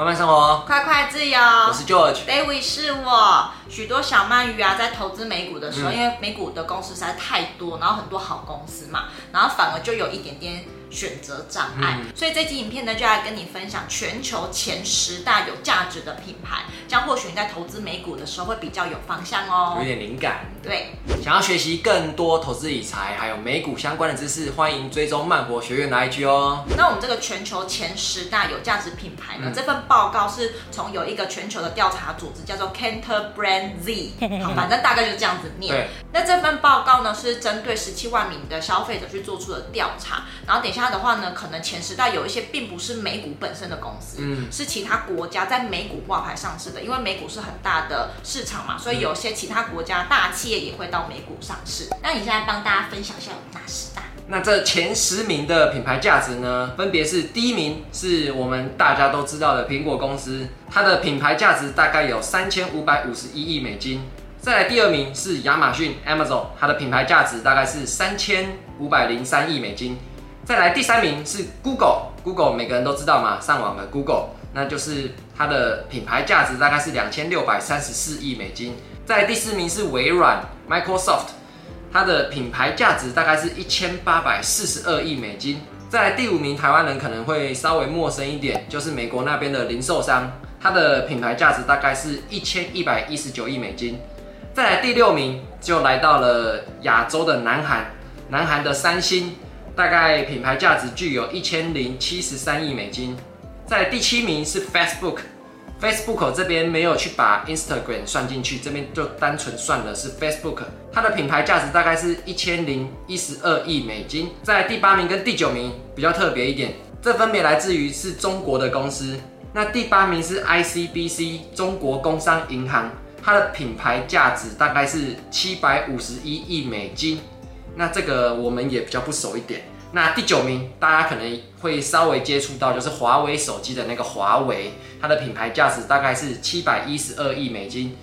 慢慢生活，快快自由。我是 George，David 是我。许多小鳗鱼啊，在投资美股的时候，嗯、因为美股的公司实在太多，然后很多好公司嘛，然后反而就有一点点选择障碍。嗯、所以这期影片呢，就来跟你分享全球前十大有价值的品牌，这样或许你在投资美股的时候会比较有方向哦，有点灵感。对，想要学习更多投资理财还有美股相关的知识，欢迎追踪曼活学院的 IG 哦。那我们这个全球前十大有价值品牌呢，嗯、这份报告是从有一个全球的调查组织叫做 Cantor Brand。Z，好，反正大概就这样子念。对那这份报告呢，是针对十七万名的消费者去做出的调查。然后等一下的话呢，可能前十大有一些并不是美股本身的公司，嗯，是其他国家在美股挂牌上市的。因为美股是很大的市场嘛，所以有些其他国家大企业也会到美股上市。嗯、那你现在帮大家分享一下有哪十大？那这前十名的品牌价值呢，分别是第一名是我们大家都知道的苹果公司，它的品牌价值大概有三千五百五十一亿美金。再来第二名是亚马逊 Amazon，它的品牌价值大概是三千五百零三亿美金。再来第三名是 Google，Google 每个人都知道嘛，上网的 Google，那就是它的品牌价值大概是两千六百三十四亿美金。再来第四名是微软 Microsoft。它的品牌价值大概是一千八百四十二亿美金。再来第五名，台湾人可能会稍微陌生一点，就是美国那边的零售商，它的品牌价值大概是一千一百一十九亿美金。再来第六名，就来到了亚洲的南韩，南韩的三星，大概品牌价值具有一千零七十三亿美金。在第七名是 Facebook。Facebook 这边没有去把 Instagram 算进去，这边就单纯算的是 Facebook，它的品牌价值大概是一千零一十二亿美金。在第八名跟第九名比较特别一点，这分别来自于是中国的公司。那第八名是 ICBC 中国工商银行，它的品牌价值大概是七百五十一亿美金。那这个我们也比较不熟一点。那第九名，大家可能会稍微接触到，就是华为手机的那个华为，它的品牌价值大概是七百一十二亿美金。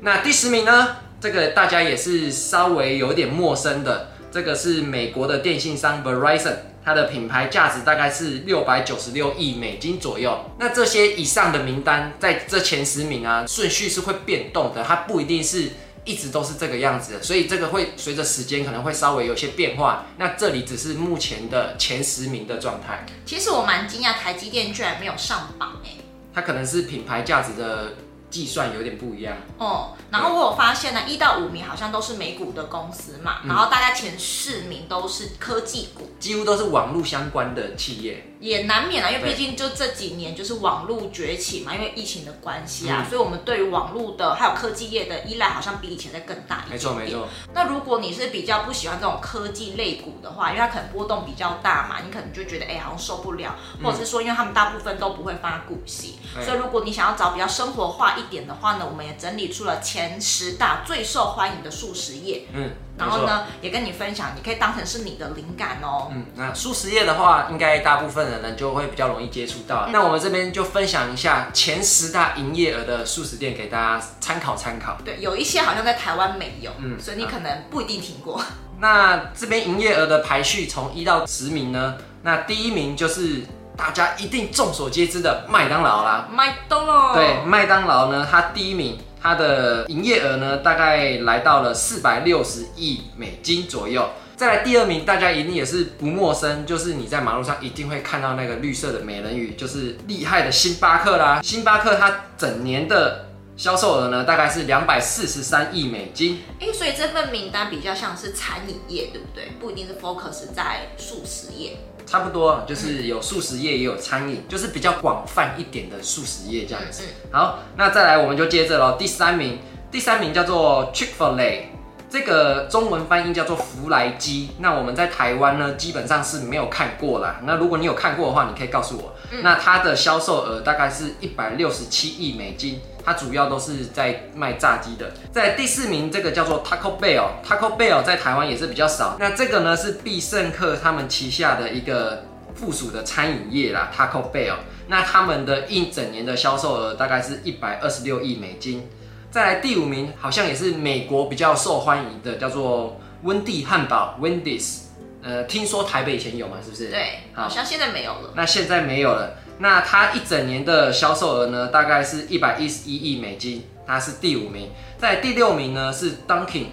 那第十名呢？这个大家也是稍微有点陌生的，这个是美国的电信商 Verizon，它的品牌价值大概是六百九十六亿美金左右。那这些以上的名单，在这前十名啊，顺序是会变动的，它不一定是。一直都是这个样子的，所以这个会随着时间可能会稍微有些变化。那这里只是目前的前十名的状态。其实我蛮惊讶，台积电居然没有上榜哎。它可能是品牌价值的计算有点不一样哦。然后我有发现呢，一到五名好像都是美股的公司嘛，然后大概前四名都是科技股，几乎都是网络相关的企业。也难免啊，因为毕竟就这几年就是网络崛起嘛，因为疫情的关系啊，嗯、所以我们对于网络的还有科技业的依赖好像比以前在更大一点。没错没错。那如果你是比较不喜欢这种科技类股的话，因为它可能波动比较大嘛，你可能就觉得哎、欸、好像受不了，或者是说因为他们大部分都不会发股息，嗯、所以如果你想要找比较生活化一点的话呢，我们也整理出了前十大最受欢迎的数十业。嗯。然后呢，也跟你分享，你可以当成是你的灵感哦。嗯，那素食业的话，应该大部分人呢就会比较容易接触到。嗯、那我们这边就分享一下前十大营业额的素食店给大家参考参考。对，有一些好像在台湾没有，嗯，所以你可能不一定听过。那这边营业额的排序从一到十名呢，那第一名就是大家一定众所皆知的麦当劳啦。麦当劳。对，麦当劳呢，它第一名。它的营业额呢，大概来到了四百六十亿美金左右。再来第二名，大家一定也是不陌生，就是你在马路上一定会看到那个绿色的美人鱼，就是厉害的星巴克啦。星巴克它整年的销售额呢，大概是两百四十三亿美金。哎、欸，所以这份名单比较像是餐饮业，对不对？不一定是 focus 在素食业。差不多，就是有素食业也有餐饮，就是比较广泛一点的素食业这样子。好，那再来我们就接着喽。第三名，第三名叫做 Chick-fil-A，这个中文翻译叫做福来鸡。那我们在台湾呢，基本上是没有看过啦。那如果你有看过的话，你可以告诉我。那它的销售额大概是一百六十七亿美金。它主要都是在卖炸鸡的。在第四名，这个叫做 Taco Bell，Taco Bell 在台湾也是比较少。那这个呢是必胜客他们旗下的一个附属的餐饮业啦，Taco Bell。那他们的一整年的销售额大概是一百二十六亿美金。再来第五名，好像也是美国比较受欢迎的，叫做温蒂汉堡 （Wendy's）。呃，听说台北以前有嘛？是不是？对，好像现在没有了。那现在没有了。那它一整年的销售额呢，大概是一百一十一亿美金，它是第五名。在第六名呢是 Dunkin，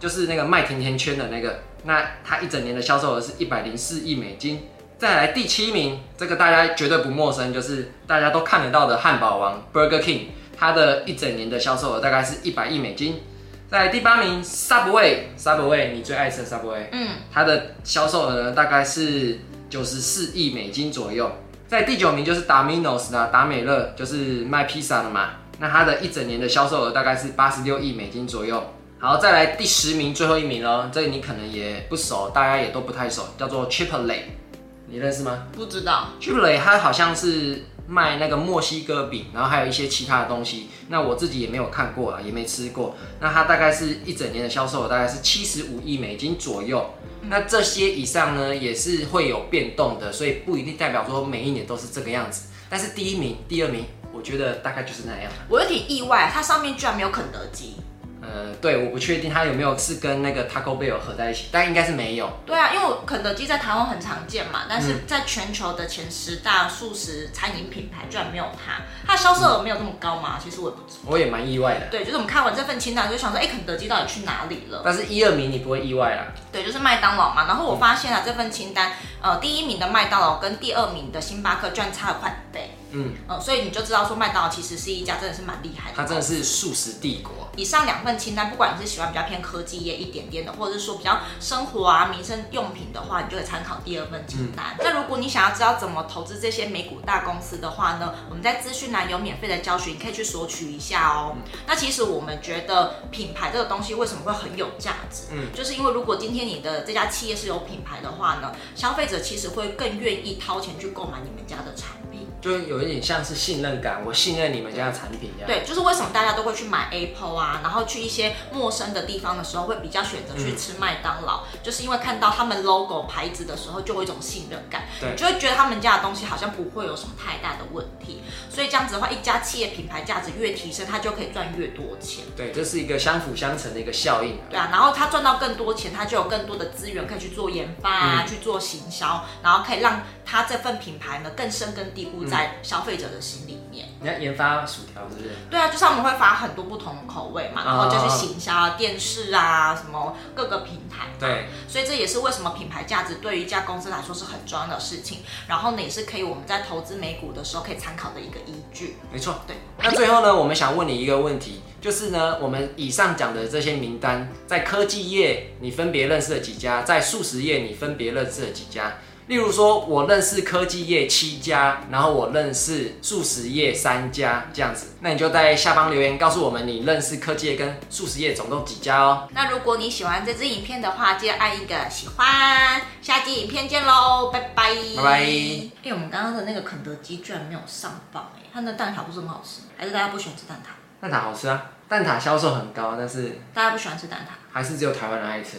就是那个卖甜甜圈的那个，那它一整年的销售额是一百零四亿美金。再来第七名，这个大家绝对不陌生，就是大家都看得到的汉堡王 Burger King，它的一整年的销售额大概是一百亿美金。在第八名 Subway，Subway 你最爱吃的 Subway，嗯，它的销售额呢大概是九十四亿美金左右。在第九名就是 Domino's 啦，达美乐就是卖披萨的嘛，那它的一整年的销售额大概是八十六亿美金左右。好，再来第十名，最后一名哦，这个你可能也不熟，大家也都不太熟，叫做 Chipotle，你认识吗？不知道。Chipotle 它好像是卖那个墨西哥饼，然后还有一些其他的东西，那我自己也没有看过啊，也没吃过。那它大概是一整年的销售额大概是七十五亿美金左右。那这些以上呢，也是会有变动的，所以不一定代表说每一年都是这个样子。但是第一名、第二名，我觉得大概就是那样。我有点意外，它上面居然没有肯德基。呃，对，我不确定它有没有是跟那个 Taco Bell 合在一起，但应该是没有。对啊，因为肯德基在台湾很常见嘛，但是在全球的前十大素食餐饮品牌居然没有它，它的销售额没有那么高嘛？其实我也不知道。我也蛮意外的。对，就是我们看完这份清单就想说，哎，肯德基到底去哪里了？但是一二名你不会意外啦。对，就是麦当劳嘛。然后我发现了这份清单，呃，第一名的麦当劳跟第二名的星巴克居然差了快一倍。嗯，呃，所以你就知道说麦当劳其实是一家真的是蛮厉害的。它真的是素食帝国。以上两份清单，不管你是喜欢比较偏科技业一点点的，或者是说比较生活啊、民生用品的话，你就会参考第二份清单。嗯、那如果你想要知道怎么投资这些美股大公司的话呢，我们在资讯栏有免费的教学，你可以去索取一下哦。嗯、那其实我们觉得品牌这个东西为什么会很有价值？嗯，就是因为如果今天你的这家企业是有品牌的话呢，消费者其实会更愿意掏钱去购买你们家的产品。就有一点像是信任感，我信任你们家的产品一样。对，就是为什么大家都会去买 Apple 啊，然后去一些陌生的地方的时候，会比较选择去吃麦当劳，嗯、就是因为看到他们 logo 牌子的时候，就会有一种信任感，对，就会觉得他们家的东西好像不会有什么太大的问题。所以这样子的话，一家企业品牌价值越提升，它就可以赚越多钱。对，这是一个相辅相成的一个效应。对啊，然后他赚到更多钱，他就有更多的资源可以去做研发啊，嗯、去做行销，然后可以让他这份品牌呢更深根蒂固在消费者的心里面。你要研发薯条是不是？对啊，就是我们会发很多不同的口味嘛，然后就是行销、啊、电视啊，什么各个平台。对，所以这也是为什么品牌价值对于一家公司来说是很重要的事情。然后呢，也是可以我们在投资美股的时候可以参考的一个依据。没错，对。那最后呢，我们想问你一个问题，就是呢，我们以上讲的这些名单，在科技业你分别认识了几家？在素食业你分别认识了几家？例如说，我认识科技业七家，然后我认识素食业三家，这样子。那你就在下方留言告诉我们，你认识科技业跟素食业总共几家哦。那如果你喜欢这支影片的话，记得按一个喜欢。下集影片见喽，拜拜。拜拜。哎，我们刚刚的那个肯德基居然没有上榜哎，它的蛋挞不是很好吃，还是大家不喜欢吃蛋挞？蛋挞好吃啊，蛋挞销售很高，但是大家不喜欢吃蛋挞，还是只有台湾人爱吃。